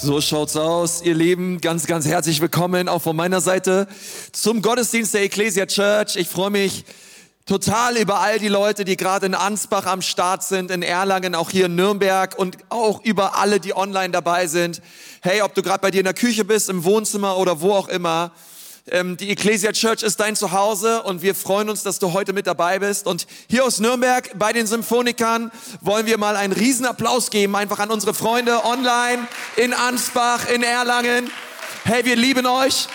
So schaut's aus, ihr Lieben. Ganz, ganz herzlich willkommen auch von meiner Seite zum Gottesdienst der Ecclesia Church. Ich freue mich total über all die Leute, die gerade in Ansbach am Start sind, in Erlangen, auch hier in Nürnberg und auch über alle, die online dabei sind. Hey, ob du gerade bei dir in der Küche bist, im Wohnzimmer oder wo auch immer. Ähm, die Ecclesia Church ist dein Zuhause und wir freuen uns, dass du heute mit dabei bist. Und hier aus Nürnberg bei den Symphonikern wollen wir mal einen Riesenapplaus geben, einfach an unsere Freunde online, in Ansbach, in Erlangen. Hey, wir lieben euch.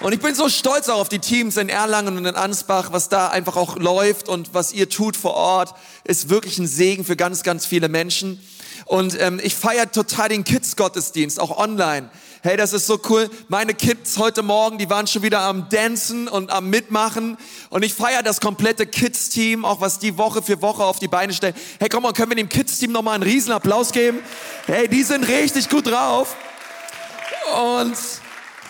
Und ich bin so stolz auch auf die Teams in Erlangen und in Ansbach, was da einfach auch läuft und was ihr tut vor Ort, ist wirklich ein Segen für ganz, ganz viele Menschen. Und ähm, ich feiere total den Kids-Gottesdienst, auch online. Hey, das ist so cool. Meine Kids heute Morgen, die waren schon wieder am Dancen und am Mitmachen. Und ich feiere das komplette Kids-Team, auch was die Woche für Woche auf die Beine stellen. Hey, komm mal, können wir dem Kids-Team nochmal einen riesen Applaus geben? Hey, die sind richtig gut drauf. Und,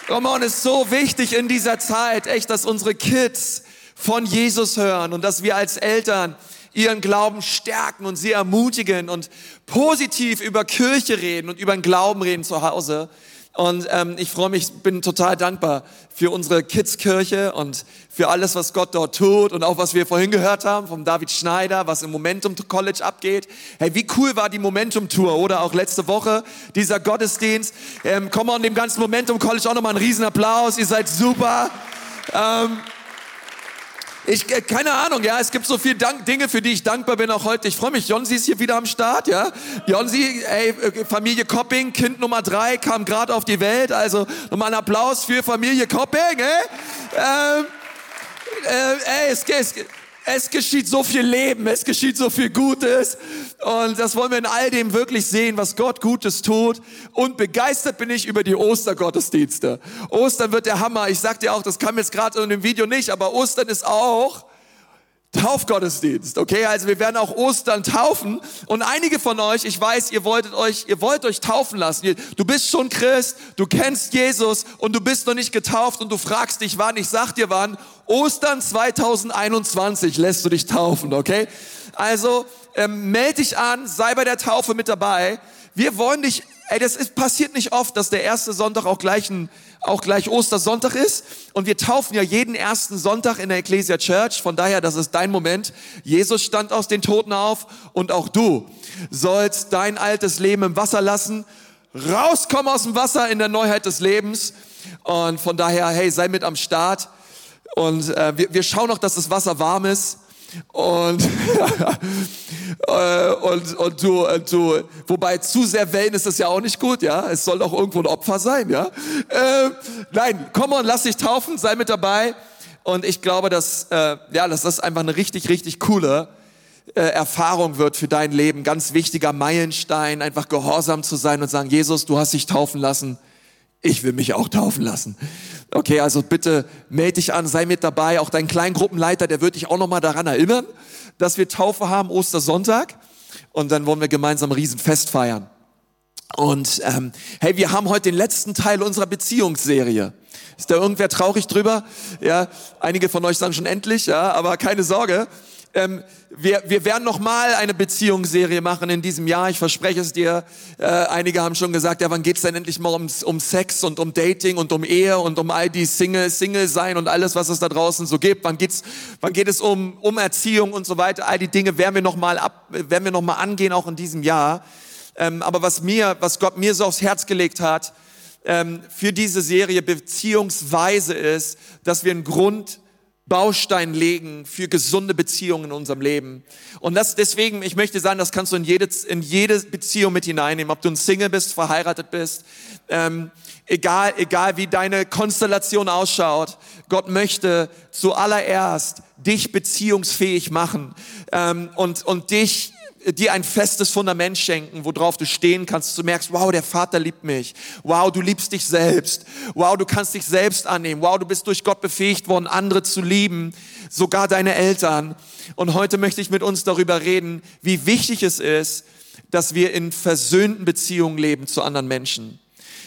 komm on, ist so wichtig in dieser Zeit, echt, dass unsere Kids von Jesus hören und dass wir als Eltern ihren Glauben stärken und sie ermutigen und positiv über Kirche reden und über den Glauben reden zu Hause. Und ähm, ich freue mich, bin total dankbar für unsere Kidskirche und für alles, was Gott dort tut und auch was wir vorhin gehört haben vom David Schneider, was im Momentum College abgeht. Hey, wie cool war die Momentum Tour oder auch letzte Woche dieser Gottesdienst. Ähm, komm on, dem ganzen Momentum College auch nochmal einen Riesenapplaus. Ihr seid super. Ähm, ich, äh, keine Ahnung, ja, es gibt so viele Dank, Dinge, für die ich dankbar bin auch heute. Ich freue mich, Jonsi ist hier wieder am Start, ja. Jonsi, ey, äh, Familie Kopping, Kind Nummer drei, kam gerade auf die Welt, also nochmal ein Applaus für Familie Kopping, ey. Ähm, äh, ey, es, es, es geschieht so viel Leben, es geschieht so viel Gutes. Und das wollen wir in all dem wirklich sehen, was Gott Gutes tut. Und begeistert bin ich über die Ostergottesdienste. Ostern wird der Hammer. Ich sag dir auch, das kam jetzt gerade in dem Video nicht, aber Ostern ist auch Taufgottesdienst, okay? Also wir werden auch Ostern taufen und einige von euch, ich weiß, ihr wolltet euch, ihr wollt euch taufen lassen. Du bist schon Christ, du kennst Jesus und du bist noch nicht getauft und du fragst dich wann, ich sag dir wann, Ostern 2021 lässt du dich taufen, okay? Also ähm, melde dich an, sei bei der Taufe mit dabei. Wir wollen dich, ey, das ist, passiert nicht oft, dass der erste Sonntag auch gleich ein auch gleich Ostersonntag ist. Und wir taufen ja jeden ersten Sonntag in der Ecclesia Church. Von daher, das ist dein Moment. Jesus stand aus den Toten auf und auch du sollst dein altes Leben im Wasser lassen. Rauskommen aus dem Wasser in der Neuheit des Lebens. Und von daher, hey, sei mit am Start. Und äh, wir, wir schauen noch, dass das Wasser warm ist. Und, äh, und, und, du, und du, wobei zu sehr Wellen ist das ja auch nicht gut, ja. Es soll doch irgendwo ein Opfer sein, ja. Äh, nein, komm und lass dich taufen, sei mit dabei. Und ich glaube, dass, äh, ja, dass das einfach eine richtig, richtig coole äh, Erfahrung wird für dein Leben. Ganz wichtiger Meilenstein, einfach gehorsam zu sein und sagen, Jesus, du hast dich taufen lassen. Ich will mich auch taufen lassen. Okay, also bitte melde dich an, sei mit dabei. Auch dein Kleingruppenleiter, der wird dich auch nochmal daran erinnern, dass wir Taufe haben, Ostersonntag. Und dann wollen wir gemeinsam ein Riesenfest feiern. Und ähm, hey, wir haben heute den letzten Teil unserer Beziehungsserie. Ist da irgendwer traurig drüber? Ja, einige von euch sagen schon endlich, ja, aber keine Sorge. Ähm, wir, wir werden noch mal eine Beziehungsserie machen in diesem Jahr. Ich verspreche es dir. Äh, einige haben schon gesagt, ja, wann geht's denn endlich mal um, um Sex und um Dating und um Ehe und um all die Single, Single sein und alles, was es da draußen so gibt. Wann geht's, wann geht es um, um Erziehung und so weiter? All die Dinge werden wir noch mal ab, werden wir noch mal angehen, auch in diesem Jahr. Ähm, aber was mir, was Gott mir so aufs Herz gelegt hat, ähm, für diese Serie beziehungsweise ist, dass wir einen Grund Baustein legen für gesunde Beziehungen in unserem Leben. Und das deswegen, ich möchte sagen, das kannst du in jede, in jede Beziehung mit hineinnehmen, ob du ein Single bist, verheiratet bist, ähm, egal, egal wie deine Konstellation ausschaut. Gott möchte zuallererst dich beziehungsfähig machen ähm, und, und dich dir ein festes Fundament schenken, worauf du stehen kannst. Du merkst, wow, der Vater liebt mich. Wow, du liebst dich selbst. Wow, du kannst dich selbst annehmen. Wow, du bist durch Gott befähigt worden, andere zu lieben, sogar deine Eltern. Und heute möchte ich mit uns darüber reden, wie wichtig es ist, dass wir in versöhnten Beziehungen leben zu anderen Menschen.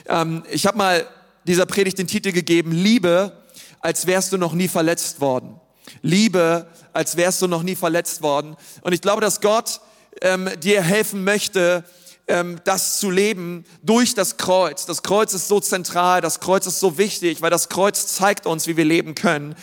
Ähm, ich habe mal dieser Predigt den Titel gegeben, Liebe, als wärst du noch nie verletzt worden. Liebe, als wärst du noch nie verletzt worden. Und ich glaube, dass Gott ähm, dir helfen möchte, ähm, das zu leben durch das Kreuz. Das Kreuz ist so zentral, das Kreuz ist so wichtig, weil das Kreuz zeigt uns, wie wir leben können.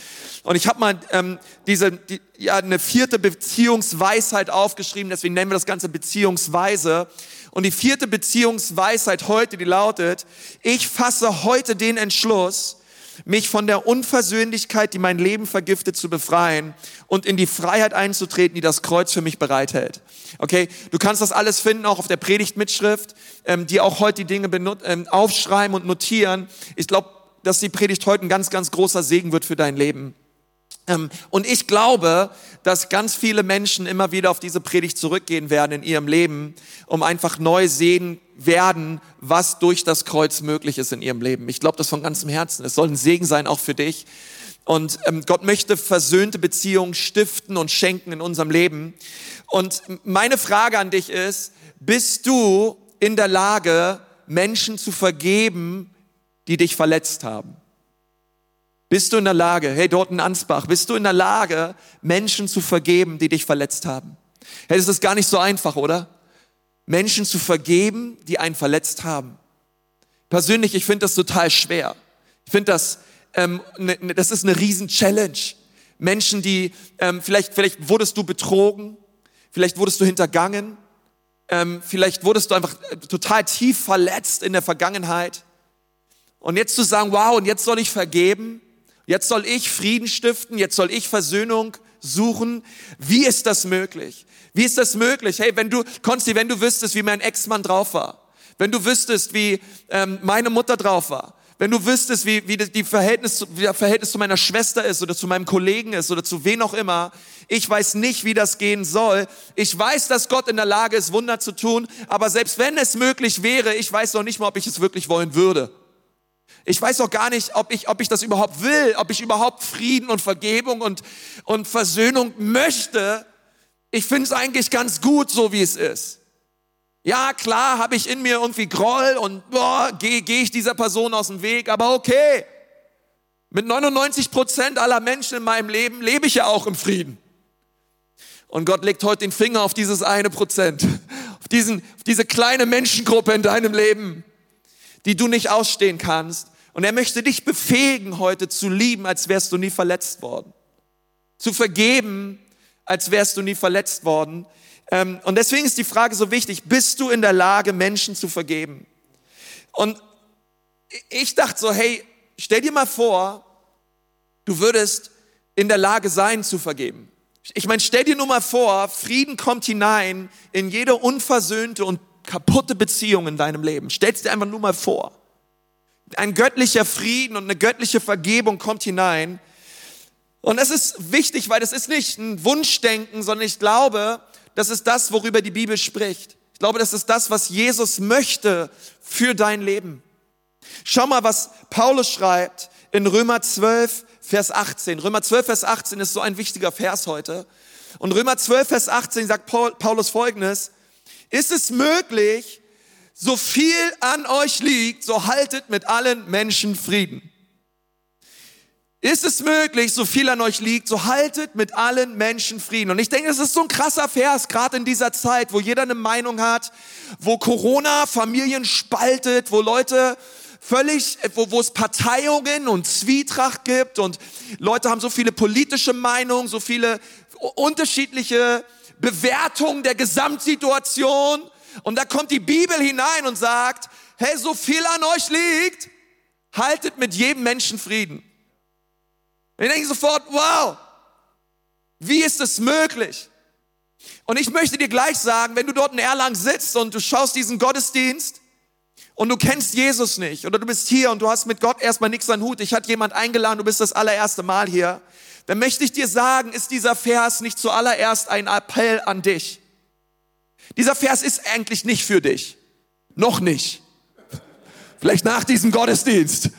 Und ich habe mal ähm, diese die, ja eine vierte Beziehungsweisheit aufgeschrieben, deswegen nennen wir das Ganze Beziehungsweise. Und die vierte Beziehungsweisheit heute, die lautet: Ich fasse heute den Entschluss, mich von der Unversöhnlichkeit, die mein Leben vergiftet, zu befreien und in die Freiheit einzutreten, die das Kreuz für mich bereithält. Okay, du kannst das alles finden, auch auf der Predigtmitschrift, ähm, die auch heute die Dinge ähm, aufschreiben und notieren. Ich glaube, dass die Predigt heute ein ganz, ganz großer Segen wird für dein Leben. Ähm, und ich glaube, dass ganz viele Menschen immer wieder auf diese Predigt zurückgehen werden in ihrem Leben, um einfach neu sehen werden, was durch das Kreuz möglich ist in ihrem Leben. Ich glaube das von ganzem Herzen. Es soll ein Segen sein, auch für dich. Und ähm, Gott möchte versöhnte Beziehungen stiften und schenken in unserem Leben. Und meine Frage an dich ist, bist du in der Lage, Menschen zu vergeben, die dich verletzt haben? Bist du in der Lage, hey, dort in Ansbach, bist du in der Lage, Menschen zu vergeben, die dich verletzt haben? Hey, das ist gar nicht so einfach, oder? Menschen zu vergeben, die einen verletzt haben. Persönlich, ich finde das total schwer. Ich finde das, ähm, ne, ne, das ist eine riesen Challenge. Menschen, die, ähm, vielleicht, vielleicht wurdest du betrogen, vielleicht wurdest du hintergangen, ähm, vielleicht wurdest du einfach äh, total tief verletzt in der Vergangenheit. Und jetzt zu sagen, wow, und jetzt soll ich vergeben, Jetzt soll ich Frieden stiften, jetzt soll ich Versöhnung suchen. Wie ist das möglich? Wie ist das möglich? Hey, wenn du, Konsti, wenn du wüsstest, wie mein Ex-Mann drauf war, wenn du wüsstest, wie ähm, meine Mutter drauf war, wenn du wüsstest, wie, wie, die Verhältnis, wie das Verhältnis zu meiner Schwester ist oder zu meinem Kollegen ist oder zu wen auch immer, ich weiß nicht, wie das gehen soll. Ich weiß, dass Gott in der Lage ist, Wunder zu tun, aber selbst wenn es möglich wäre, ich weiß noch nicht mal, ob ich es wirklich wollen würde. Ich weiß auch gar nicht, ob ich, ob ich das überhaupt will, ob ich überhaupt Frieden und Vergebung und, und Versöhnung möchte. Ich finde es eigentlich ganz gut, so wie es ist. Ja, klar, habe ich in mir irgendwie Groll und gehe geh ich dieser Person aus dem Weg, aber okay. Mit 99 Prozent aller Menschen in meinem Leben lebe ich ja auch im Frieden. Und Gott legt heute den Finger auf dieses eine Prozent, auf, diesen, auf diese kleine Menschengruppe in deinem Leben, die du nicht ausstehen kannst. Und er möchte dich befähigen, heute zu lieben, als wärst du nie verletzt worden. Zu vergeben, als wärst du nie verletzt worden. Ähm, und deswegen ist die Frage so wichtig, bist du in der Lage, Menschen zu vergeben? Und ich dachte so, hey, stell dir mal vor, du würdest in der Lage sein zu vergeben. Ich meine, stell dir nur mal vor, Frieden kommt hinein in jede unversöhnte und kaputte Beziehung in deinem Leben. Stell dir einfach nur mal vor ein göttlicher Frieden und eine göttliche Vergebung kommt hinein. Und das ist wichtig, weil das ist nicht ein Wunschdenken, sondern ich glaube, das ist das, worüber die Bibel spricht. Ich glaube, das ist das, was Jesus möchte für dein Leben. Schau mal, was Paulus schreibt in Römer 12, Vers 18. Römer 12, Vers 18 ist so ein wichtiger Vers heute. Und Römer 12, Vers 18 sagt Paulus folgendes. Ist es möglich, so viel an euch liegt, so haltet mit allen Menschen Frieden. Ist es möglich, so viel an euch liegt, so haltet mit allen Menschen Frieden. Und ich denke, es ist so ein krasser Vers, gerade in dieser Zeit, wo jeder eine Meinung hat, wo Corona Familien spaltet, wo Leute völlig, wo, wo es Parteiungen und Zwietracht gibt und Leute haben so viele politische Meinungen, so viele unterschiedliche Bewertungen der Gesamtsituation. Und da kommt die Bibel hinein und sagt, hey, so viel an euch liegt, haltet mit jedem Menschen Frieden. Ich denke sofort, wow, wie ist es möglich? Und ich möchte dir gleich sagen, wenn du dort in Erlangen sitzt und du schaust diesen Gottesdienst und du kennst Jesus nicht oder du bist hier und du hast mit Gott erstmal nichts an Hut, ich hatte jemand eingeladen, du bist das allererste Mal hier, dann möchte ich dir sagen, ist dieser Vers nicht zuallererst ein Appell an dich. Dieser Vers ist eigentlich nicht für dich. Noch nicht. Vielleicht nach diesem Gottesdienst.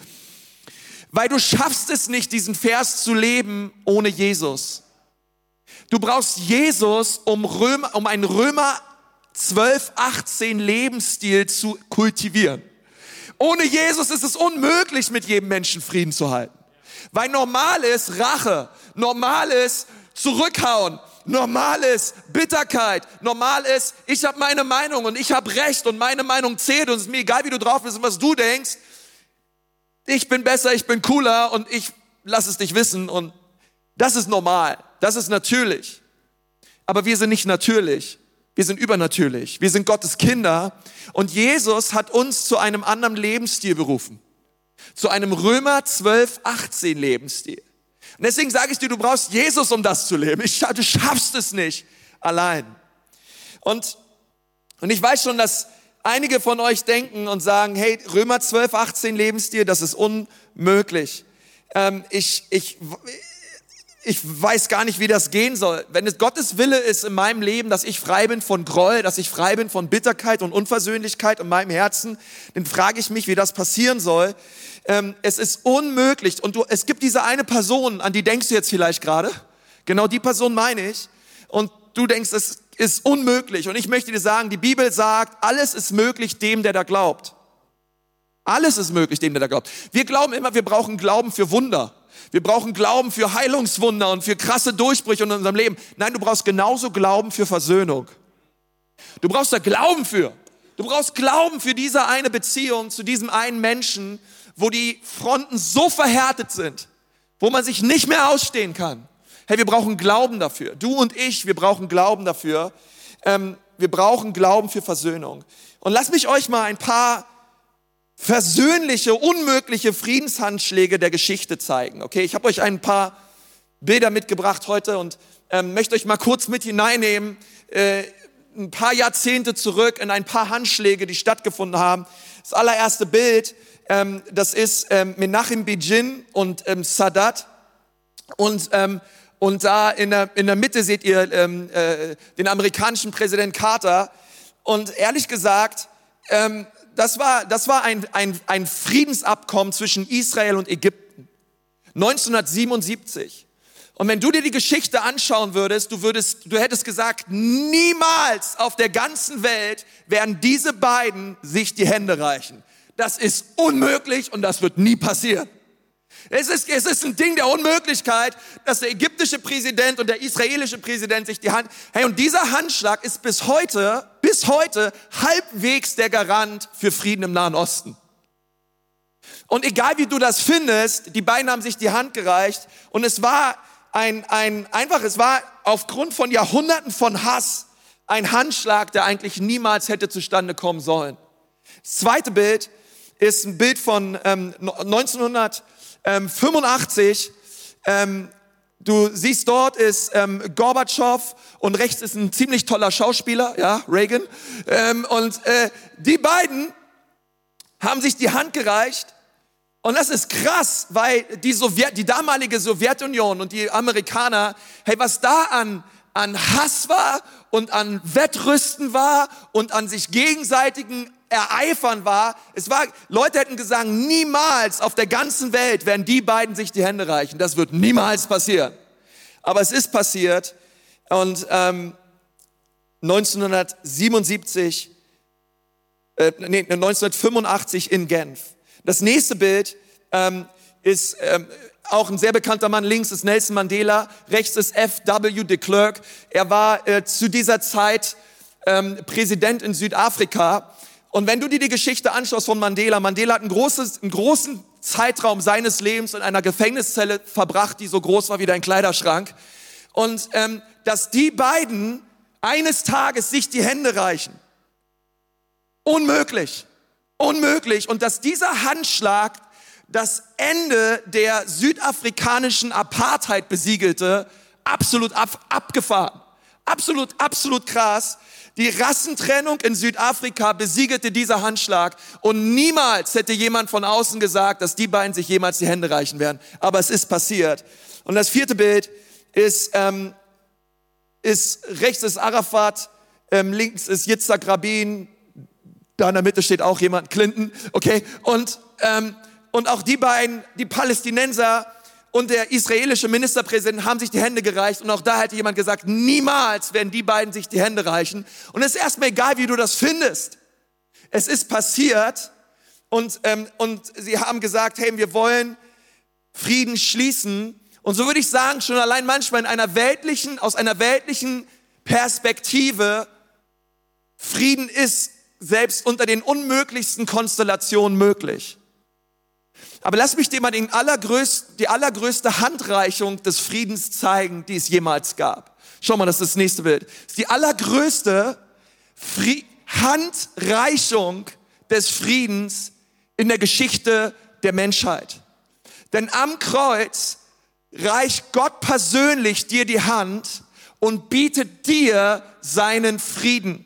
Weil du schaffst es nicht, diesen Vers zu leben ohne Jesus. Du brauchst Jesus, um, Römer, um einen Römer 12, 18 Lebensstil zu kultivieren. Ohne Jesus ist es unmöglich, mit jedem Menschen Frieden zu halten. Weil normal ist Rache, normal ist Zurückhauen, Normal ist Bitterkeit. Normal ist, ich habe meine Meinung und ich habe Recht und meine Meinung zählt und es ist mir egal, wie du drauf bist und was du denkst. Ich bin besser, ich bin cooler und ich lass es dich wissen und das ist normal. Das ist natürlich. Aber wir sind nicht natürlich. Wir sind übernatürlich. Wir sind Gottes Kinder. Und Jesus hat uns zu einem anderen Lebensstil berufen. Zu einem Römer 12, 18 Lebensstil. Und deswegen sage ich dir, du brauchst Jesus, um das zu leben. Ich, du schaffst es nicht allein. Und, und ich weiß schon, dass einige von euch denken und sagen, hey, Römer 12, 18 Lebensstil, das ist unmöglich. Ähm, ich, ich, ich weiß gar nicht, wie das gehen soll. Wenn es Gottes Wille ist in meinem Leben, dass ich frei bin von Groll, dass ich frei bin von Bitterkeit und Unversöhnlichkeit in meinem Herzen, dann frage ich mich, wie das passieren soll. Ähm, es ist unmöglich. Und du, es gibt diese eine Person, an die denkst du jetzt vielleicht gerade. Genau die Person meine ich. Und du denkst, es ist unmöglich. Und ich möchte dir sagen, die Bibel sagt, alles ist möglich dem, der da glaubt. Alles ist möglich dem, der da glaubt. Wir glauben immer, wir brauchen Glauben für Wunder. Wir brauchen Glauben für Heilungswunder und für krasse Durchbrüche in unserem Leben. Nein, du brauchst genauso Glauben für Versöhnung. Du brauchst da Glauben für. Du brauchst Glauben für diese eine Beziehung zu diesem einen Menschen, wo die Fronten so verhärtet sind, wo man sich nicht mehr ausstehen kann. Hey, wir brauchen Glauben dafür. Du und ich, wir brauchen Glauben dafür. Ähm, wir brauchen Glauben für Versöhnung. Und lass mich euch mal ein paar versöhnliche, unmögliche Friedenshandschläge der Geschichte zeigen. Okay, ich habe euch ein paar Bilder mitgebracht heute und ähm, möchte euch mal kurz mit hineinnehmen, äh, ein paar Jahrzehnte zurück in ein paar Handschläge, die stattgefunden haben. Das allererste Bild, ähm, das ist ähm, Menachem Begin und ähm, Sadat und ähm, und da in der, in der Mitte seht ihr ähm, äh, den amerikanischen Präsident Carter. Und ehrlich gesagt, ähm, das war, das war ein, ein, ein Friedensabkommen zwischen Israel und Ägypten. 1977. Und wenn du dir die Geschichte anschauen würdest, du würdest, du hättest gesagt, niemals auf der ganzen Welt werden diese beiden sich die Hände reichen. Das ist unmöglich und das wird nie passieren. Es ist, es ist ein Ding der Unmöglichkeit, dass der ägyptische Präsident und der israelische Präsident sich die Hand, hey, und dieser Handschlag ist bis heute, bis heute halbwegs der Garant für Frieden im Nahen Osten. Und egal wie du das findest, die beiden haben sich die Hand gereicht und es war ein, ein, einfach, es war aufgrund von Jahrhunderten von Hass ein Handschlag, der eigentlich niemals hätte zustande kommen sollen. Das zweite Bild ist ein Bild von ähm, 1900 ähm, 85, ähm, du siehst dort ist ähm, Gorbatschow und rechts ist ein ziemlich toller Schauspieler, ja, Reagan. Ähm, und äh, die beiden haben sich die Hand gereicht und das ist krass, weil die, Sowjet, die damalige Sowjetunion und die Amerikaner, hey, was da an, an Hass war und an Wettrüsten war und an sich gegenseitigen Ereifern war. Es war, Leute hätten gesagt, niemals auf der ganzen Welt werden die beiden sich die Hände reichen. Das wird niemals passieren. Aber es ist passiert. Und ähm, 1977, äh, nee, 1985 in Genf. Das nächste Bild ähm, ist ähm, auch ein sehr bekannter Mann. Links ist Nelson Mandela, rechts ist F.W. de Klerk. Er war äh, zu dieser Zeit ähm, Präsident in Südafrika und wenn du dir die Geschichte anschaust von Mandela, Mandela hat ein großes, einen großen Zeitraum seines Lebens in einer Gefängniszelle verbracht, die so groß war wie dein Kleiderschrank. Und ähm, dass die beiden eines Tages sich die Hände reichen. Unmöglich. Unmöglich. Und dass dieser Handschlag das Ende der südafrikanischen Apartheid besiegelte, absolut ab, abgefahren. Absolut, absolut krass. Die Rassentrennung in Südafrika besiegelte dieser Handschlag und niemals hätte jemand von außen gesagt, dass die beiden sich jemals die Hände reichen werden. Aber es ist passiert. Und das vierte Bild ist, ähm, ist rechts ist Arafat, ähm, links ist Yitzhak Rabin, da in der Mitte steht auch jemand, Clinton, okay? Und, ähm, und auch die beiden, die Palästinenser, und der israelische Ministerpräsident haben sich die Hände gereicht und auch da hätte jemand gesagt, niemals werden die beiden sich die Hände reichen. Und es ist erstmal egal, wie du das findest. Es ist passiert und, ähm, und sie haben gesagt, hey, wir wollen Frieden schließen Und so würde ich sagen, schon allein manchmal in einer weltlichen, aus einer weltlichen Perspektive, Frieden ist selbst unter den unmöglichsten Konstellationen möglich. Aber lass mich dir mal den allergrößten, die allergrößte Handreichung des Friedens zeigen, die es jemals gab. Schau mal, das ist das nächste Bild. Das ist die allergrößte Fri Handreichung des Friedens in der Geschichte der Menschheit. Denn am Kreuz reicht Gott persönlich dir die Hand und bietet dir seinen Frieden.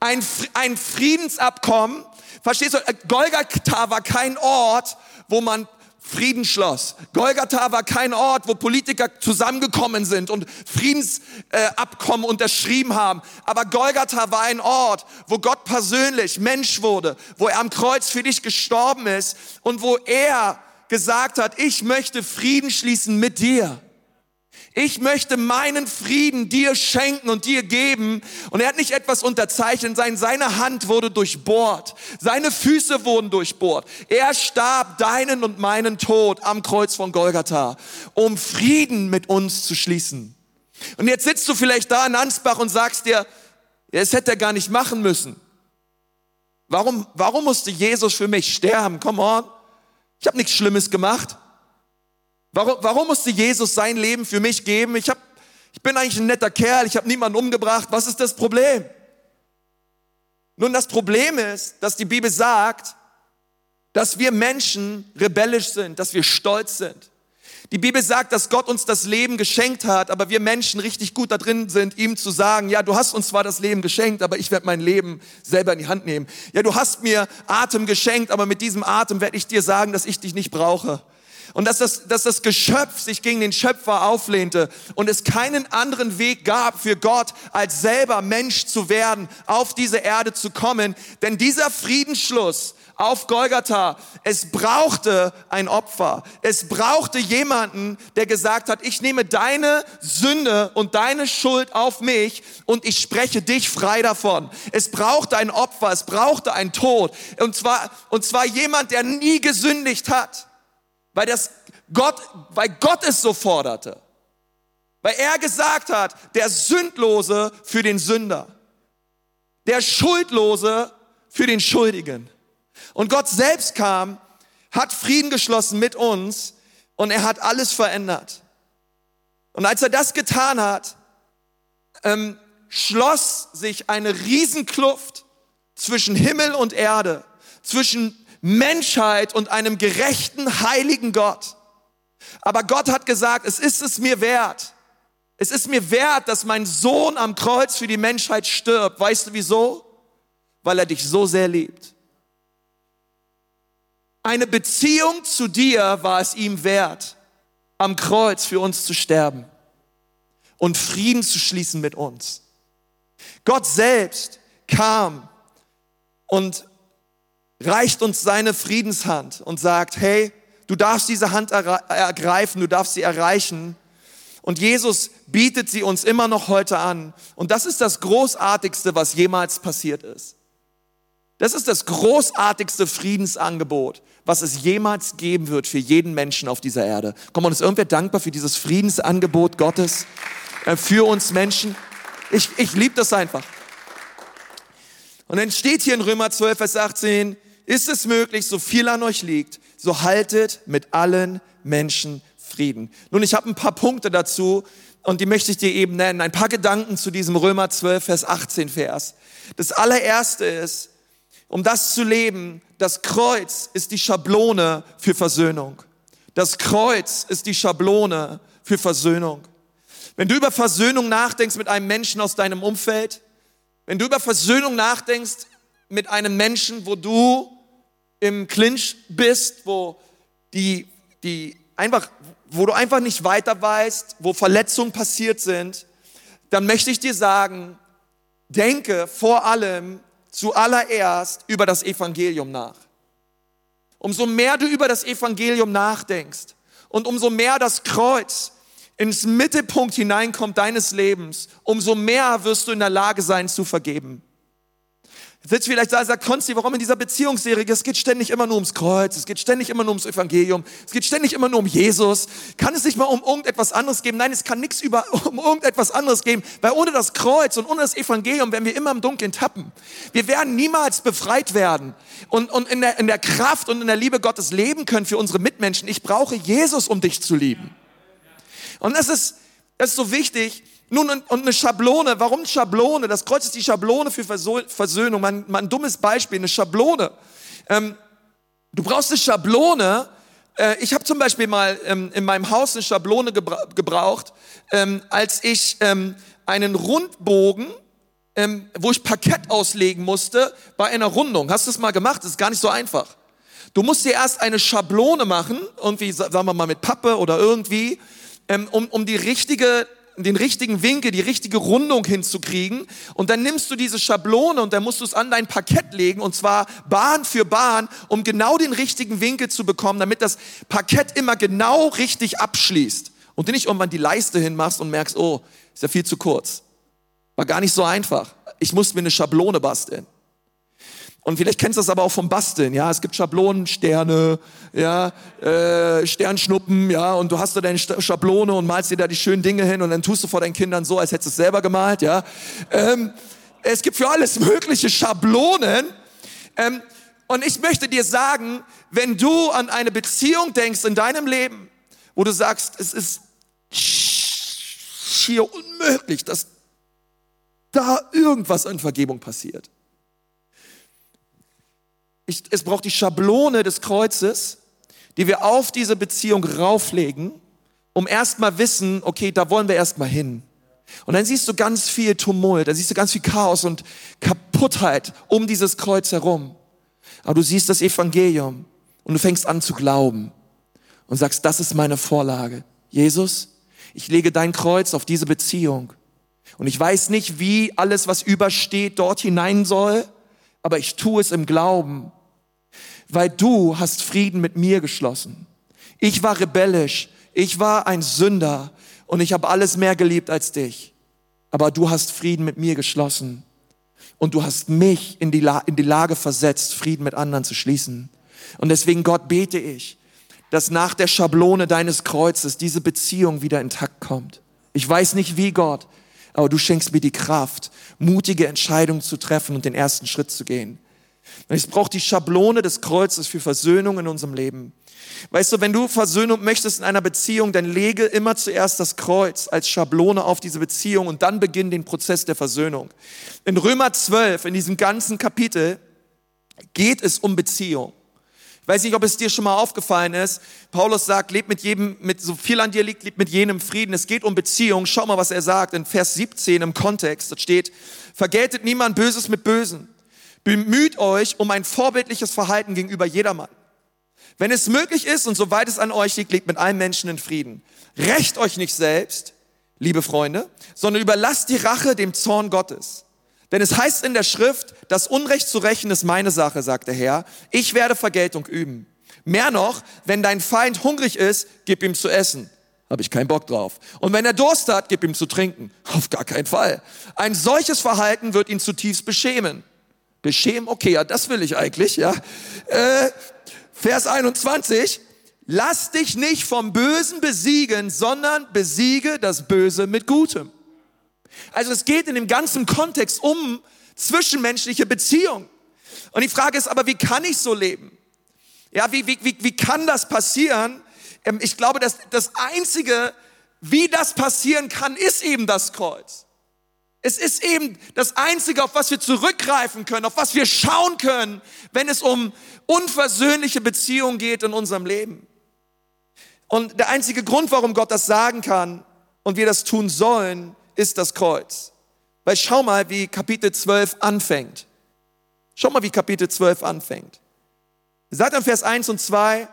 Ein, ein Friedensabkommen, verstehst du, Golgatha war kein Ort, wo man Frieden schloss. Golgatha war kein Ort, wo Politiker zusammengekommen sind und Friedensabkommen äh, unterschrieben haben. Aber Golgatha war ein Ort, wo Gott persönlich Mensch wurde, wo er am Kreuz für dich gestorben ist und wo er gesagt hat, ich möchte Frieden schließen mit dir. Ich möchte meinen Frieden dir schenken und dir geben. Und er hat nicht etwas unterzeichnet, seine Hand wurde durchbohrt. Seine Füße wurden durchbohrt. Er starb deinen und meinen Tod am Kreuz von Golgatha, um Frieden mit uns zu schließen. Und jetzt sitzt du vielleicht da in Ansbach und sagst dir, es hätte er gar nicht machen müssen. Warum, warum musste Jesus für mich sterben? Come on. Ich habe nichts Schlimmes gemacht. Warum, warum musste Jesus sein Leben für mich geben? Ich, hab, ich bin eigentlich ein netter Kerl, ich habe niemanden umgebracht. Was ist das Problem? Nun, das Problem ist, dass die Bibel sagt, dass wir Menschen rebellisch sind, dass wir stolz sind. Die Bibel sagt, dass Gott uns das Leben geschenkt hat, aber wir Menschen richtig gut da drin sind, ihm zu sagen, ja, du hast uns zwar das Leben geschenkt, aber ich werde mein Leben selber in die Hand nehmen. Ja, du hast mir Atem geschenkt, aber mit diesem Atem werde ich dir sagen, dass ich dich nicht brauche und dass das, dass das Geschöpf sich gegen den Schöpfer auflehnte und es keinen anderen Weg gab für Gott, als selber Mensch zu werden, auf diese Erde zu kommen. Denn dieser Friedensschluss auf Golgatha, es brauchte ein Opfer. Es brauchte jemanden, der gesagt hat, ich nehme deine Sünde und deine Schuld auf mich und ich spreche dich frei davon. Es brauchte ein Opfer, es brauchte ein Tod. Und zwar, und zwar jemand, der nie gesündigt hat weil das Gott, weil Gott es so forderte. Weil er gesagt hat, der Sündlose für den Sünder. Der Schuldlose für den Schuldigen. Und Gott selbst kam, hat Frieden geschlossen mit uns und er hat alles verändert. Und als er das getan hat, ähm, schloss sich eine Riesenkluft zwischen Himmel und Erde, zwischen Menschheit und einem gerechten, heiligen Gott. Aber Gott hat gesagt, es ist es mir wert. Es ist mir wert, dass mein Sohn am Kreuz für die Menschheit stirbt. Weißt du wieso? Weil er dich so sehr liebt. Eine Beziehung zu dir war es ihm wert, am Kreuz für uns zu sterben und Frieden zu schließen mit uns. Gott selbst kam und reicht uns seine Friedenshand und sagt, hey, du darfst diese Hand ergreifen, du darfst sie erreichen. Und Jesus bietet sie uns immer noch heute an. Und das ist das Großartigste, was jemals passiert ist. Das ist das großartigste Friedensangebot, was es jemals geben wird für jeden Menschen auf dieser Erde. Komm, und ist irgendwer dankbar für dieses Friedensangebot Gottes äh, für uns Menschen? Ich, ich liebe das einfach. Und dann steht hier in Römer 12, Vers 18, ist es möglich, so viel an euch liegt, so haltet mit allen Menschen Frieden. Nun, ich habe ein paar Punkte dazu und die möchte ich dir eben nennen. Ein paar Gedanken zu diesem Römer 12, Vers 18 Vers. Das allererste ist, um das zu leben, das Kreuz ist die Schablone für Versöhnung. Das Kreuz ist die Schablone für Versöhnung. Wenn du über Versöhnung nachdenkst mit einem Menschen aus deinem Umfeld, wenn du über Versöhnung nachdenkst mit einem Menschen, wo du im Clinch bist, wo die, die einfach, wo du einfach nicht weiter weißt, wo Verletzungen passiert sind, dann möchte ich dir sagen, denke vor allem zuallererst über das Evangelium nach. Umso mehr du über das Evangelium nachdenkst und umso mehr das Kreuz ins Mittelpunkt hineinkommt deines Lebens, umso mehr wirst du in der Lage sein zu vergeben. Jetzt vielleicht sagen, sagt Konsti, warum in dieser Beziehungsserie, es geht ständig immer nur ums Kreuz, es geht ständig immer nur ums Evangelium, es geht ständig immer nur um Jesus. Kann es nicht mal um irgendetwas anderes geben? Nein, es kann nichts über, um irgendetwas anderes geben, weil ohne das Kreuz und ohne das Evangelium werden wir immer im Dunkeln tappen. Wir werden niemals befreit werden und, und in, der, in der Kraft und in der Liebe Gottes leben können für unsere Mitmenschen. Ich brauche Jesus, um dich zu lieben. Und das ist, das ist so wichtig, nun, und, eine Schablone, warum Schablone? Das Kreuz ist die Schablone für Versöhnung. Mal, mal ein dummes Beispiel, eine Schablone. Ähm, du brauchst eine Schablone. Äh, ich habe zum Beispiel mal ähm, in meinem Haus eine Schablone gebra gebraucht, ähm, als ich ähm, einen Rundbogen, ähm, wo ich Parkett auslegen musste, bei einer Rundung. Hast du das mal gemacht? Das ist gar nicht so einfach. Du musst dir erst eine Schablone machen, irgendwie, sagen wir mal mit Pappe oder irgendwie, ähm, um, um die richtige den richtigen Winkel, die richtige Rundung hinzukriegen. Und dann nimmst du diese Schablone und dann musst du es an dein Parkett legen und zwar Bahn für Bahn, um genau den richtigen Winkel zu bekommen, damit das Parkett immer genau richtig abschließt. Und du nicht irgendwann die Leiste hinmachst und merkst, oh, ist ja viel zu kurz. War gar nicht so einfach. Ich musste mir eine Schablone basteln. Und vielleicht kennst du das aber auch vom Basteln, ja. Es gibt Schablonen, Sterne, ja, äh, Sternschnuppen, ja. Und du hast da deine Schablone und malst dir da die schönen Dinge hin und dann tust du vor deinen Kindern so, als hättest du es selber gemalt, ja. Ähm, es gibt für alles mögliche Schablonen. Ähm, und ich möchte dir sagen, wenn du an eine Beziehung denkst in deinem Leben, wo du sagst, es ist schier unmöglich, dass da irgendwas an Vergebung passiert ich, es braucht die Schablone des Kreuzes, die wir auf diese Beziehung rauflegen, um erstmal wissen, okay, da wollen wir erstmal hin. Und dann siehst du ganz viel Tumult, dann siehst du ganz viel Chaos und Kaputtheit um dieses Kreuz herum. Aber du siehst das Evangelium und du fängst an zu glauben und sagst, das ist meine Vorlage. Jesus, ich lege dein Kreuz auf diese Beziehung. Und ich weiß nicht, wie alles, was übersteht, dort hinein soll, aber ich tue es im Glauben weil du hast Frieden mit mir geschlossen. Ich war rebellisch, ich war ein Sünder und ich habe alles mehr geliebt als dich. Aber du hast Frieden mit mir geschlossen und du hast mich in die, La in die Lage versetzt, Frieden mit anderen zu schließen. Und deswegen, Gott, bete ich, dass nach der Schablone deines Kreuzes diese Beziehung wieder intakt kommt. Ich weiß nicht wie, Gott, aber du schenkst mir die Kraft, mutige Entscheidungen zu treffen und den ersten Schritt zu gehen. Es braucht die Schablone des Kreuzes für Versöhnung in unserem Leben. Weißt du, wenn du Versöhnung möchtest in einer Beziehung, dann lege immer zuerst das Kreuz als Schablone auf diese Beziehung und dann beginn den Prozess der Versöhnung. In Römer 12, in diesem ganzen Kapitel, geht es um Beziehung. Ich weiß nicht, ob es dir schon mal aufgefallen ist. Paulus sagt, lebt mit jedem, mit so viel an dir liegt, lebt mit jenem Frieden. Es geht um Beziehung. Schau mal, was er sagt in Vers 17 im Kontext. Da steht, vergeltet niemand Böses mit Bösen Bemüht euch um ein vorbildliches Verhalten gegenüber jedermann. Wenn es möglich ist und soweit es an euch liegt, lebt mit allen Menschen in Frieden. Recht euch nicht selbst, liebe Freunde, sondern überlasst die Rache dem Zorn Gottes. Denn es heißt in der Schrift, das Unrecht zu rächen ist meine Sache, sagt der Herr. Ich werde Vergeltung üben. Mehr noch, wenn dein Feind hungrig ist, gib ihm zu essen. Habe ich keinen Bock drauf. Und wenn er Durst hat, gib ihm zu trinken. Auf gar keinen Fall. Ein solches Verhalten wird ihn zutiefst beschämen. Beschämen, okay, ja, das will ich eigentlich, ja. Äh, Vers 21, lass dich nicht vom Bösen besiegen, sondern besiege das Böse mit Gutem. Also es geht in dem ganzen Kontext um zwischenmenschliche Beziehung. Und die Frage ist aber, wie kann ich so leben? Ja, wie, wie, wie, wie kann das passieren? Ähm, ich glaube, dass das Einzige, wie das passieren kann, ist eben das Kreuz. Es ist eben das Einzige, auf was wir zurückgreifen können, auf was wir schauen können, wenn es um unversöhnliche Beziehungen geht in unserem Leben. Und der einzige Grund, warum Gott das sagen kann und wir das tun sollen, ist das Kreuz. Weil schau mal, wie Kapitel 12 anfängt. Schau mal, wie Kapitel 12 anfängt. Sagt am Vers 1 und 2,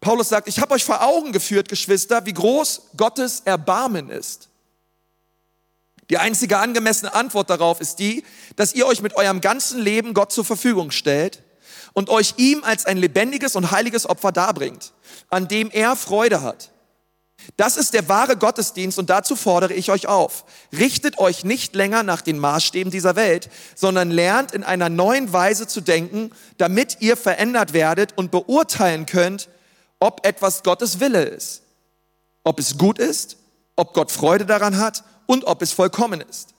Paulus sagt, ich habe euch vor Augen geführt, Geschwister, wie groß Gottes Erbarmen ist. Die einzige angemessene Antwort darauf ist die, dass ihr euch mit eurem ganzen Leben Gott zur Verfügung stellt und euch ihm als ein lebendiges und heiliges Opfer darbringt, an dem er Freude hat. Das ist der wahre Gottesdienst und dazu fordere ich euch auf. Richtet euch nicht länger nach den Maßstäben dieser Welt, sondern lernt in einer neuen Weise zu denken, damit ihr verändert werdet und beurteilen könnt, ob etwas Gottes Wille ist. Ob es gut ist, ob Gott Freude daran hat und ob es vollkommen ist.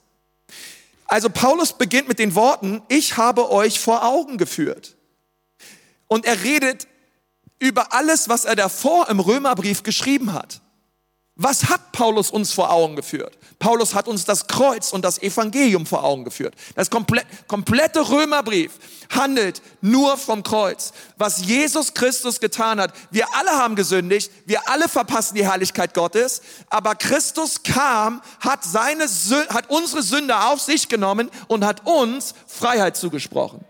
Also Paulus beginnt mit den Worten, ich habe euch vor Augen geführt. Und er redet über alles, was er davor im Römerbrief geschrieben hat. Was hat Paulus uns vor Augen geführt? Paulus hat uns das Kreuz und das Evangelium vor Augen geführt. Das komplett, komplette Römerbrief handelt nur vom Kreuz. Was Jesus Christus getan hat. Wir alle haben gesündigt, wir alle verpassen die Herrlichkeit Gottes, aber Christus kam, hat seine, hat unsere Sünde auf sich genommen und hat uns Freiheit zugesprochen.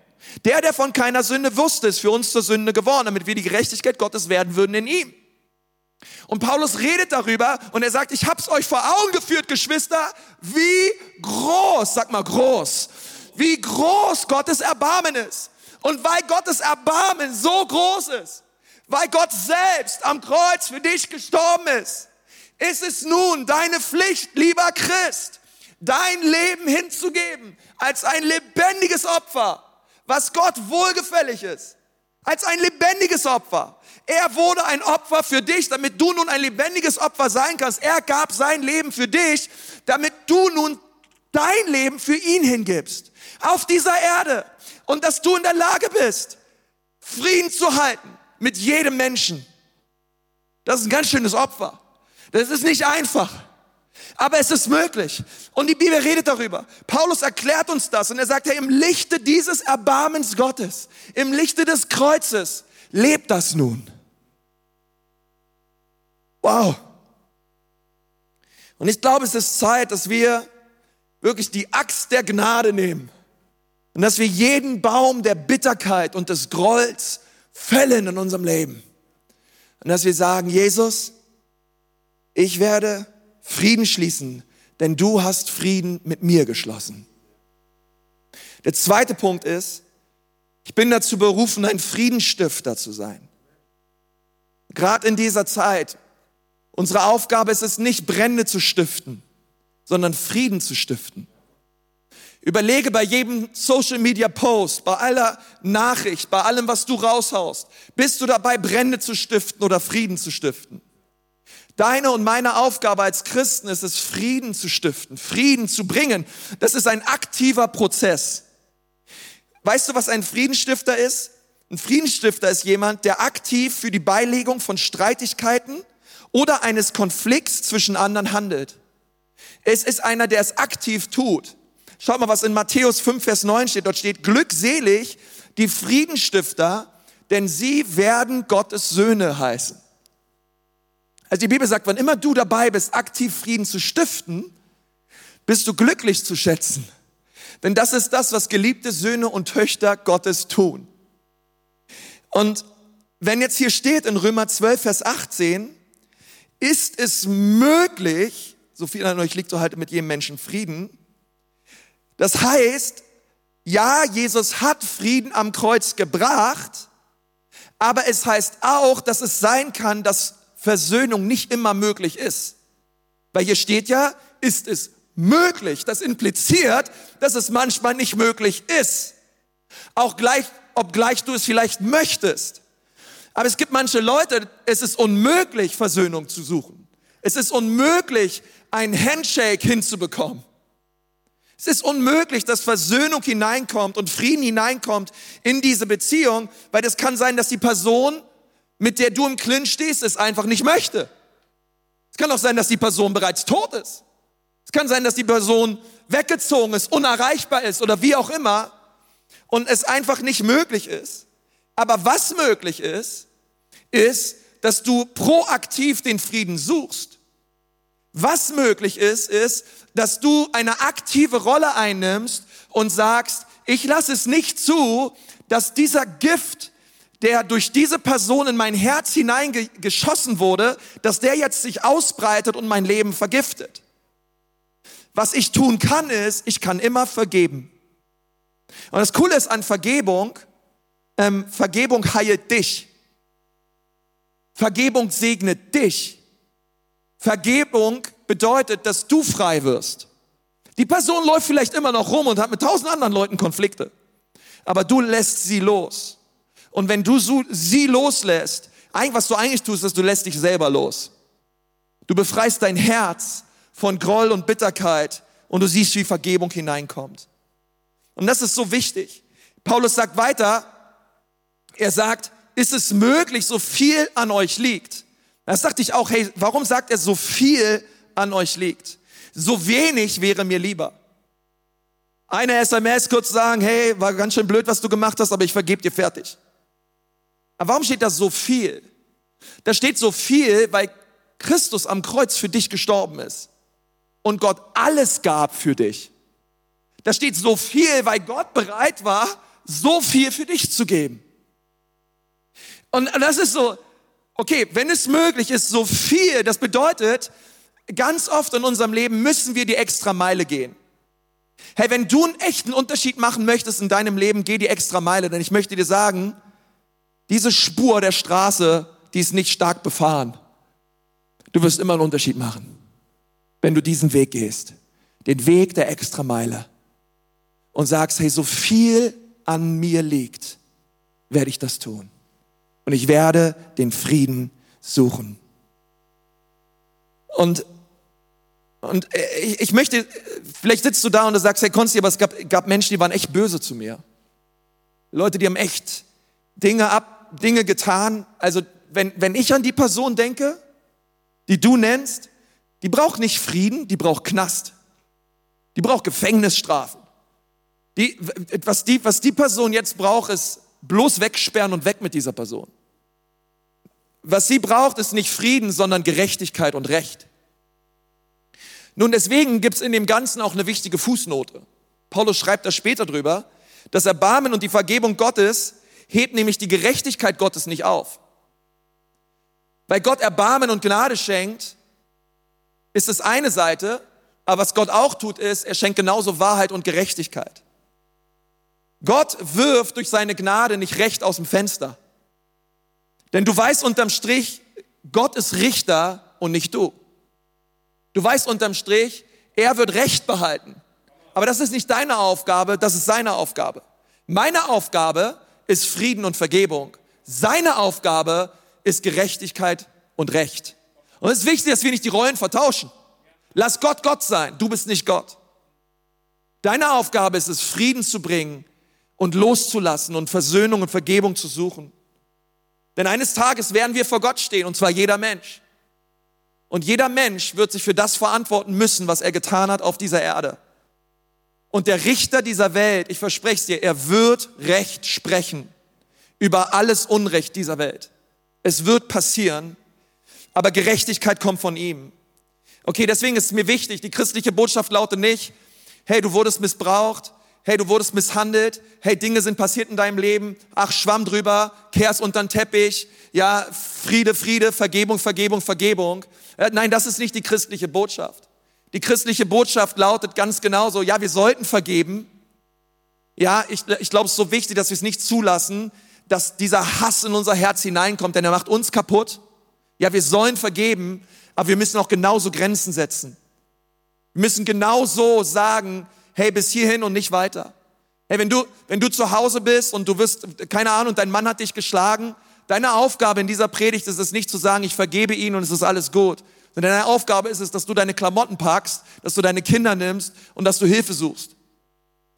Der, der von keiner Sünde wusste, ist für uns zur Sünde geworden, damit wir die Gerechtigkeit Gottes werden würden in ihm. Und Paulus redet darüber und er sagt, ich hab's euch vor Augen geführt, Geschwister, wie groß, sag mal groß, wie groß Gottes Erbarmen ist. Und weil Gottes Erbarmen so groß ist, weil Gott selbst am Kreuz für dich gestorben ist, ist es nun deine Pflicht, lieber Christ, dein Leben hinzugeben als ein lebendiges Opfer, was Gott wohlgefällig ist, als ein lebendiges Opfer. Er wurde ein Opfer für dich, damit du nun ein lebendiges Opfer sein kannst. Er gab sein Leben für dich, damit du nun dein Leben für ihn hingibst. Auf dieser Erde. Und dass du in der Lage bist, Frieden zu halten mit jedem Menschen. Das ist ein ganz schönes Opfer. Das ist nicht einfach. Aber es ist möglich. Und die Bibel redet darüber. Paulus erklärt uns das und er sagt, hey, im Lichte dieses Erbarmens Gottes, im Lichte des Kreuzes, lebt das nun. Wow. Und ich glaube, es ist Zeit, dass wir wirklich die Axt der Gnade nehmen und dass wir jeden Baum der Bitterkeit und des Grolls fällen in unserem Leben. Und dass wir sagen, Jesus, ich werde Frieden schließen, denn du hast Frieden mit mir geschlossen. Der zweite Punkt ist, ich bin dazu berufen, ein Friedensstifter zu sein. Gerade in dieser Zeit, Unsere Aufgabe ist es nicht, Brände zu stiften, sondern Frieden zu stiften. Überlege bei jedem Social Media Post, bei aller Nachricht, bei allem, was du raushaust, bist du dabei, Brände zu stiften oder Frieden zu stiften? Deine und meine Aufgabe als Christen ist es, Frieden zu stiften, Frieden zu bringen. Das ist ein aktiver Prozess. Weißt du, was ein Friedensstifter ist? Ein Friedensstifter ist jemand, der aktiv für die Beilegung von Streitigkeiten oder eines Konflikts zwischen anderen handelt. Es ist einer, der es aktiv tut. Schaut mal, was in Matthäus 5, Vers 9 steht. Dort steht, glückselig die Friedenstifter, denn sie werden Gottes Söhne heißen. Also die Bibel sagt, wann immer du dabei bist, aktiv Frieden zu stiften, bist du glücklich zu schätzen. Denn das ist das, was geliebte Söhne und Töchter Gottes tun. Und wenn jetzt hier steht in Römer 12, Vers 18, ist es möglich, so viel an euch liegt, so haltet mit jedem Menschen Frieden. Das heißt, ja, Jesus hat Frieden am Kreuz gebracht, aber es heißt auch, dass es sein kann, dass Versöhnung nicht immer möglich ist. Weil hier steht ja, ist es möglich. Das impliziert, dass es manchmal nicht möglich ist. Auch gleich, obgleich du es vielleicht möchtest. Aber es gibt manche Leute, es ist unmöglich, Versöhnung zu suchen. Es ist unmöglich, ein Handshake hinzubekommen. Es ist unmöglich, dass Versöhnung hineinkommt und Frieden hineinkommt in diese Beziehung, weil es kann sein, dass die Person, mit der du im Clinch stehst, es einfach nicht möchte. Es kann auch sein, dass die Person bereits tot ist. Es kann sein, dass die Person weggezogen ist, unerreichbar ist oder wie auch immer und es einfach nicht möglich ist. Aber was möglich ist, ist, dass du proaktiv den Frieden suchst. Was möglich ist, ist, dass du eine aktive Rolle einnimmst und sagst, ich lasse es nicht zu, dass dieser Gift, der durch diese Person in mein Herz hineingeschossen wurde, dass der jetzt sich ausbreitet und mein Leben vergiftet. Was ich tun kann, ist, ich kann immer vergeben. Und das Coole ist an Vergebung, ähm, Vergebung heilt dich. Vergebung segnet dich. Vergebung bedeutet, dass du frei wirst. Die Person läuft vielleicht immer noch rum und hat mit tausend anderen Leuten Konflikte. Aber du lässt sie los. Und wenn du sie loslässt, was du eigentlich tust, ist, du lässt dich selber los. Du befreist dein Herz von Groll und Bitterkeit und du siehst, wie Vergebung hineinkommt. Und das ist so wichtig. Paulus sagt weiter, er sagt, ist es möglich, so viel an euch liegt? Das sagte ich auch, hey, warum sagt er, so viel an euch liegt? So wenig wäre mir lieber. Eine SMS kurz sagen, hey, war ganz schön blöd, was du gemacht hast, aber ich vergebe dir fertig. Aber warum steht da so viel? Da steht so viel, weil Christus am Kreuz für dich gestorben ist und Gott alles gab für dich. Da steht so viel, weil Gott bereit war, so viel für dich zu geben. Und das ist so, okay, wenn es möglich ist, so viel, das bedeutet, ganz oft in unserem Leben müssen wir die extra Meile gehen. Hey, wenn du einen echten Unterschied machen möchtest in deinem Leben, geh die extra Meile, denn ich möchte dir sagen, diese Spur der Straße, die ist nicht stark befahren. Du wirst immer einen Unterschied machen, wenn du diesen Weg gehst. Den Weg der Extrameile. Und sagst, hey, so viel an mir liegt, werde ich das tun. Und ich werde den Frieden suchen. Und, und ich, ich möchte, vielleicht sitzt du da und du sagst, hey Konsti, aber es gab, gab Menschen, die waren echt böse zu mir. Leute, die haben echt Dinge ab, Dinge getan. Also wenn, wenn ich an die Person denke, die du nennst, die braucht nicht Frieden, die braucht Knast. Die braucht Gefängnisstrafen. Die, was, die, was die Person jetzt braucht, ist bloß wegsperren und weg mit dieser Person. Was sie braucht, ist nicht Frieden, sondern Gerechtigkeit und Recht. Nun, deswegen gibt's in dem Ganzen auch eine wichtige Fußnote. Paulus schreibt da später drüber, das Erbarmen und die Vergebung Gottes hebt nämlich die Gerechtigkeit Gottes nicht auf. Weil Gott Erbarmen und Gnade schenkt, ist es eine Seite, aber was Gott auch tut, ist, er schenkt genauso Wahrheit und Gerechtigkeit. Gott wirft durch seine Gnade nicht Recht aus dem Fenster. Denn du weißt unterm Strich, Gott ist Richter und nicht du. Du weißt unterm Strich, er wird Recht behalten. Aber das ist nicht deine Aufgabe, das ist seine Aufgabe. Meine Aufgabe ist Frieden und Vergebung. Seine Aufgabe ist Gerechtigkeit und Recht. Und es ist wichtig, dass wir nicht die Rollen vertauschen. Lass Gott Gott sein, du bist nicht Gott. Deine Aufgabe ist es, Frieden zu bringen und loszulassen und Versöhnung und Vergebung zu suchen. Denn eines Tages werden wir vor Gott stehen, und zwar jeder Mensch. Und jeder Mensch wird sich für das verantworten müssen, was er getan hat auf dieser Erde. Und der Richter dieser Welt, ich verspreche es dir, er wird Recht sprechen über alles Unrecht dieser Welt. Es wird passieren, aber Gerechtigkeit kommt von ihm. Okay, deswegen ist es mir wichtig, die christliche Botschaft lautet nicht, hey, du wurdest missbraucht, hey, du wurdest misshandelt, hey, Dinge sind passiert in deinem Leben, ach, schwamm drüber, kehr's unter den Teppich, ja, Friede, Friede, Vergebung, Vergebung, Vergebung. Äh, nein, das ist nicht die christliche Botschaft. Die christliche Botschaft lautet ganz genauso, ja, wir sollten vergeben. Ja, ich, ich glaube, es ist so wichtig, dass wir es nicht zulassen, dass dieser Hass in unser Herz hineinkommt, denn er macht uns kaputt. Ja, wir sollen vergeben, aber wir müssen auch genauso Grenzen setzen. Wir müssen genauso sagen, hey, bis hierhin und nicht weiter. Hey, wenn du, wenn du zu Hause bist und du wirst, keine Ahnung, dein Mann hat dich geschlagen, deine Aufgabe in dieser Predigt ist es nicht zu sagen, ich vergebe ihn und es ist alles gut. Sondern deine Aufgabe ist es, dass du deine Klamotten packst, dass du deine Kinder nimmst und dass du Hilfe suchst.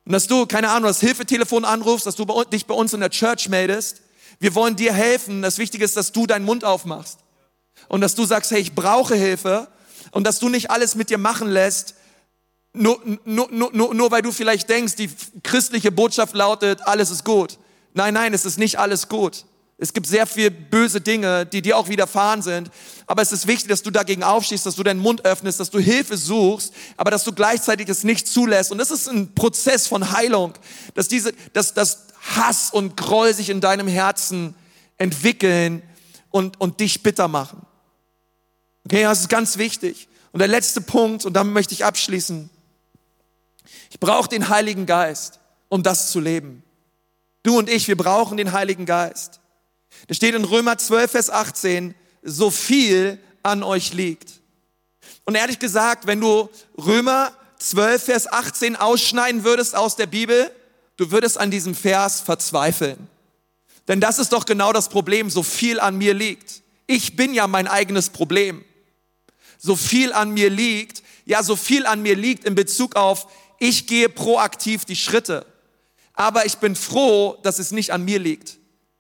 Und dass du, keine Ahnung, das Hilfetelefon anrufst, dass du dich bei uns in der Church meldest. Wir wollen dir helfen. Das Wichtige ist, dass du deinen Mund aufmachst. Und dass du sagst, hey, ich brauche Hilfe. Und dass du nicht alles mit dir machen lässt, nur, nur, nur, nur, nur weil du vielleicht denkst, die christliche Botschaft lautet, alles ist gut. Nein, nein, es ist nicht alles gut. Es gibt sehr viel böse Dinge, die dir auch widerfahren sind. Aber es ist wichtig, dass du dagegen aufstehst, dass du deinen Mund öffnest, dass du Hilfe suchst, aber dass du gleichzeitig es nicht zulässt. Und das ist ein Prozess von Heilung, dass diese, dass, dass Hass und Groll sich in deinem Herzen entwickeln und, und dich bitter machen. Okay, das ist ganz wichtig. Und der letzte Punkt, und damit möchte ich abschließen. Ich brauche den Heiligen Geist, um das zu leben. Du und ich, wir brauchen den Heiligen Geist. Da steht in Römer 12, Vers 18, so viel an euch liegt. Und ehrlich gesagt, wenn du Römer 12, Vers 18 ausschneiden würdest aus der Bibel, du würdest an diesem Vers verzweifeln. Denn das ist doch genau das Problem, so viel an mir liegt. Ich bin ja mein eigenes Problem. So viel an mir liegt, ja, so viel an mir liegt in Bezug auf, ich gehe proaktiv die Schritte. Aber ich bin froh, dass es nicht an mir liegt.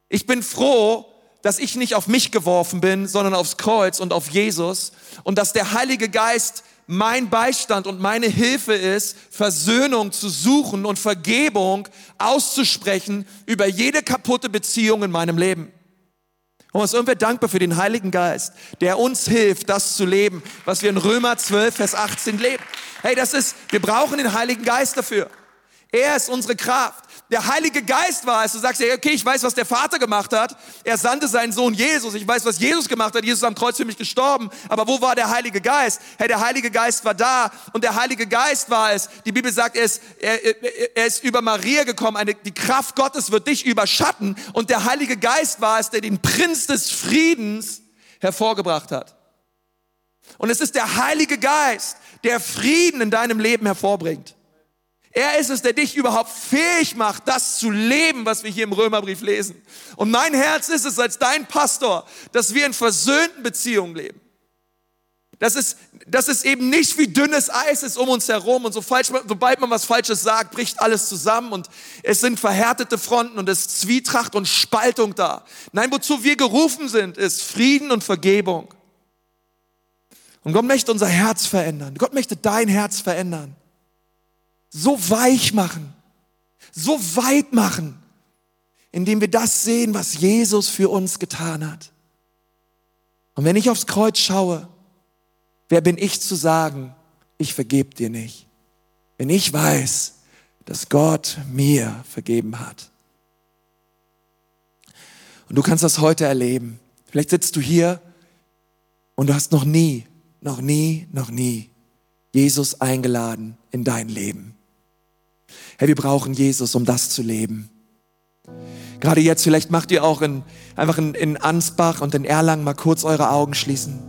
Ich bin froh, dass ich nicht auf mich geworfen bin, sondern aufs Kreuz und auf Jesus und dass der Heilige Geist mein Beistand und meine Hilfe ist, Versöhnung zu suchen und Vergebung auszusprechen über jede kaputte Beziehung in meinem Leben. Und uns sind wir dankbar für den Heiligen Geist, der uns hilft, das zu leben, was wir in Römer 12, Vers 18 leben. Hey, das ist, wir brauchen den Heiligen Geist dafür. Er ist unsere Kraft der Heilige Geist war es. Du sagst ja, okay, ich weiß, was der Vater gemacht hat. Er sandte seinen Sohn Jesus. Ich weiß, was Jesus gemacht hat. Jesus ist am Kreuz für mich gestorben. Aber wo war der Heilige Geist? Hey, der Heilige Geist war da und der Heilige Geist war es. Die Bibel sagt, er ist, er, er ist über Maria gekommen. Eine, die Kraft Gottes wird dich überschatten und der Heilige Geist war es, der den Prinz des Friedens hervorgebracht hat. Und es ist der Heilige Geist, der Frieden in deinem Leben hervorbringt. Er ist es, der dich überhaupt fähig macht, das zu leben, was wir hier im Römerbrief lesen. Und mein Herz ist es als dein Pastor, dass wir in versöhnten Beziehungen leben. Dass es, dass es eben nicht wie dünnes Eis ist um uns herum und so falsch, sobald man was Falsches sagt, bricht alles zusammen und es sind verhärtete Fronten und es ist Zwietracht und Spaltung da. Nein, wozu wir gerufen sind, ist Frieden und Vergebung. Und Gott möchte unser Herz verändern. Gott möchte dein Herz verändern so weich machen, so weit machen, indem wir das sehen, was Jesus für uns getan hat. Und wenn ich aufs Kreuz schaue, wer bin ich zu sagen, ich vergebe dir nicht? Wenn ich weiß, dass Gott mir vergeben hat. Und du kannst das heute erleben. Vielleicht sitzt du hier und du hast noch nie, noch nie, noch nie Jesus eingeladen in dein Leben. Hey, wir brauchen Jesus, um das zu leben. Gerade jetzt, vielleicht macht ihr auch in, einfach in, in Ansbach und in Erlangen mal kurz eure Augen schließen.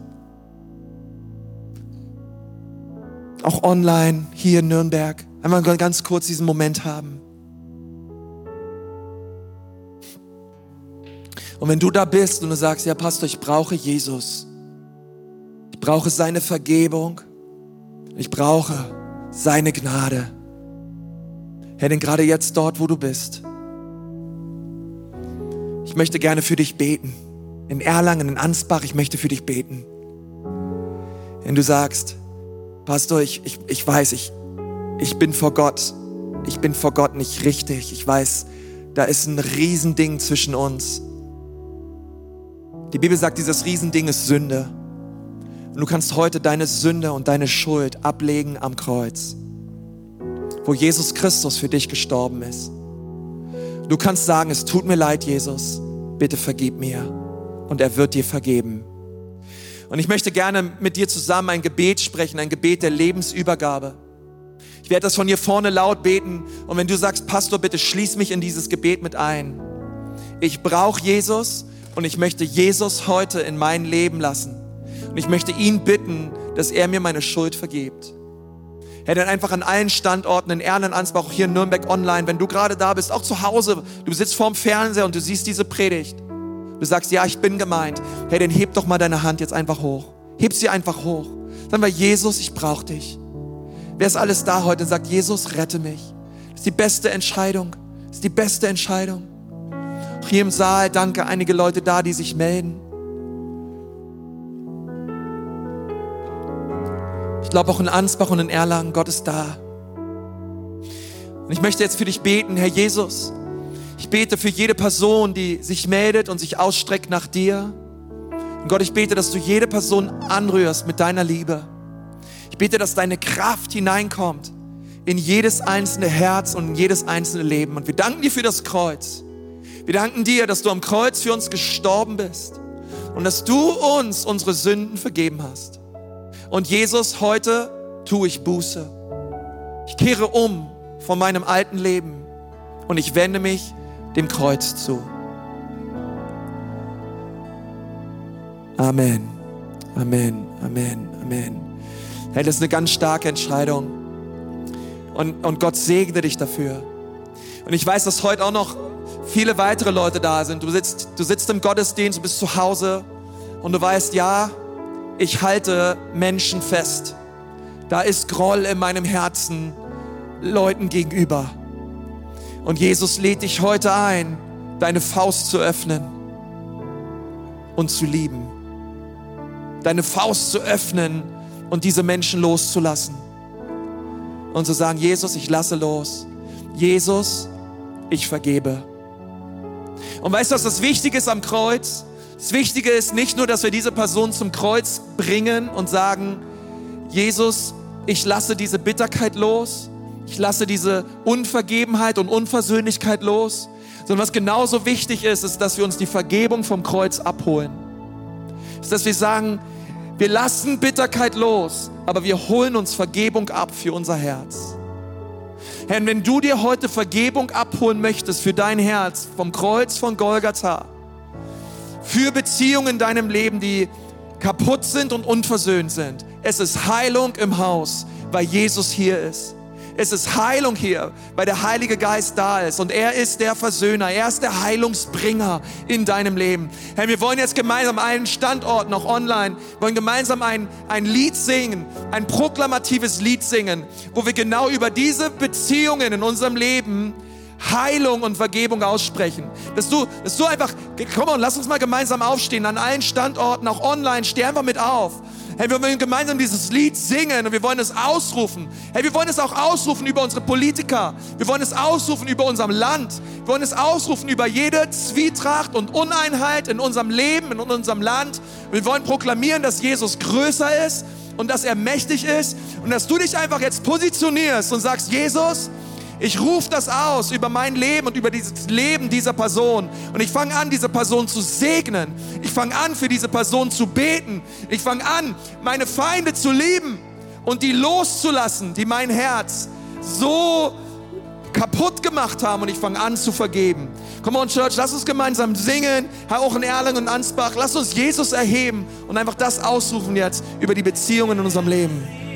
Auch online, hier in Nürnberg. Einfach ganz kurz diesen Moment haben. Und wenn du da bist und du sagst, ja Pastor, ich brauche Jesus. Ich brauche seine Vergebung. Ich brauche seine Gnade. Herr, denn gerade jetzt dort, wo du bist, ich möchte gerne für dich beten. In Erlangen, in Ansbach, ich möchte für dich beten. Wenn du sagst, Pastor, ich, ich, ich weiß, ich, ich bin vor Gott. Ich bin vor Gott nicht richtig. Ich weiß, da ist ein Riesending zwischen uns. Die Bibel sagt, dieses Riesending ist Sünde. Und du kannst heute deine Sünde und deine Schuld ablegen am Kreuz wo Jesus Christus für dich gestorben ist. Du kannst sagen, es tut mir leid, Jesus, bitte vergib mir. Und er wird dir vergeben. Und ich möchte gerne mit dir zusammen ein Gebet sprechen, ein Gebet der Lebensübergabe. Ich werde das von hier vorne laut beten. Und wenn du sagst, Pastor, bitte schließ mich in dieses Gebet mit ein. Ich brauche Jesus und ich möchte Jesus heute in mein Leben lassen. Und ich möchte ihn bitten, dass er mir meine Schuld vergibt. Herr, dann einfach an allen Standorten in Erlen, auch hier in Nürnberg online, wenn du gerade da bist, auch zu Hause, du sitzt vorm Fernseher und du siehst diese Predigt. Du sagst, ja, ich bin gemeint. Hey, dann heb doch mal deine Hand jetzt einfach hoch. Heb sie einfach hoch. Sagen wir, Jesus, ich brauche dich. Wer ist alles da heute und sagt, Jesus, rette mich? Das ist die beste Entscheidung. Das ist die beste Entscheidung. Auch hier im Saal, danke, einige Leute da, die sich melden. Ich glaube auch in Ansbach und in Erlangen, Gott ist da. Und ich möchte jetzt für dich beten, Herr Jesus. Ich bete für jede Person, die sich meldet und sich ausstreckt nach dir. Und Gott, ich bete, dass du jede Person anrührst mit deiner Liebe. Ich bete, dass deine Kraft hineinkommt in jedes einzelne Herz und in jedes einzelne Leben. Und wir danken dir für das Kreuz. Wir danken dir, dass du am Kreuz für uns gestorben bist und dass du uns unsere Sünden vergeben hast. Und Jesus, heute tue ich Buße. Ich kehre um von meinem alten Leben und ich wende mich dem Kreuz zu. Amen. Amen. Amen. Amen. Hey, das ist eine ganz starke Entscheidung. Und, und Gott segne dich dafür. Und ich weiß, dass heute auch noch viele weitere Leute da sind. Du sitzt, du sitzt im Gottesdienst, du bist zu Hause und du weißt, ja, ich halte Menschen fest. Da ist Groll in meinem Herzen Leuten gegenüber. Und Jesus lädt dich heute ein, deine Faust zu öffnen und zu lieben. Deine Faust zu öffnen und diese Menschen loszulassen. Und zu sagen, Jesus, ich lasse los. Jesus, ich vergebe. Und weißt du, was das Wichtige ist am Kreuz? Das Wichtige ist nicht nur, dass wir diese Person zum Kreuz bringen und sagen, Jesus, ich lasse diese Bitterkeit los, ich lasse diese Unvergebenheit und Unversöhnlichkeit los, sondern was genauso wichtig ist, ist, dass wir uns die Vergebung vom Kreuz abholen. Ist, dass wir sagen, wir lassen Bitterkeit los, aber wir holen uns Vergebung ab für unser Herz. Herr, wenn du dir heute Vergebung abholen möchtest für dein Herz vom Kreuz von Golgatha, für Beziehungen in deinem Leben, die kaputt sind und unversöhnt sind, es ist Heilung im Haus, weil Jesus hier ist. Es ist Heilung hier, weil der Heilige Geist da ist und er ist der Versöhner, er ist der Heilungsbringer in deinem Leben. Herr, wir wollen jetzt gemeinsam einen Standort noch online, wollen gemeinsam ein, ein Lied singen, ein proklamatives Lied singen, wo wir genau über diese Beziehungen in unserem Leben Heilung und Vergebung aussprechen. Dass du, dass du einfach, komm und lass uns mal gemeinsam aufstehen, an allen Standorten, auch online, steh einfach mit auf. Hey, wir wollen gemeinsam dieses Lied singen und wir wollen es ausrufen. Hey, wir wollen es auch ausrufen über unsere Politiker. Wir wollen es ausrufen über unser Land. Wir wollen es ausrufen über jede Zwietracht und Uneinheit in unserem Leben, in unserem Land. Wir wollen proklamieren, dass Jesus größer ist und dass er mächtig ist und dass du dich einfach jetzt positionierst und sagst, Jesus, ich rufe das aus über mein Leben und über dieses Leben dieser Person. Und ich fange an, diese Person zu segnen. Ich fange an, für diese Person zu beten. Ich fange an, meine Feinde zu lieben und die loszulassen, die mein Herz so kaputt gemacht haben. Und ich fange an zu vergeben. Come on, Church, lass uns gemeinsam singen. Herr, auch in Erlangen und Ansbach. Lass uns Jesus erheben und einfach das ausrufen jetzt über die Beziehungen in unserem Leben.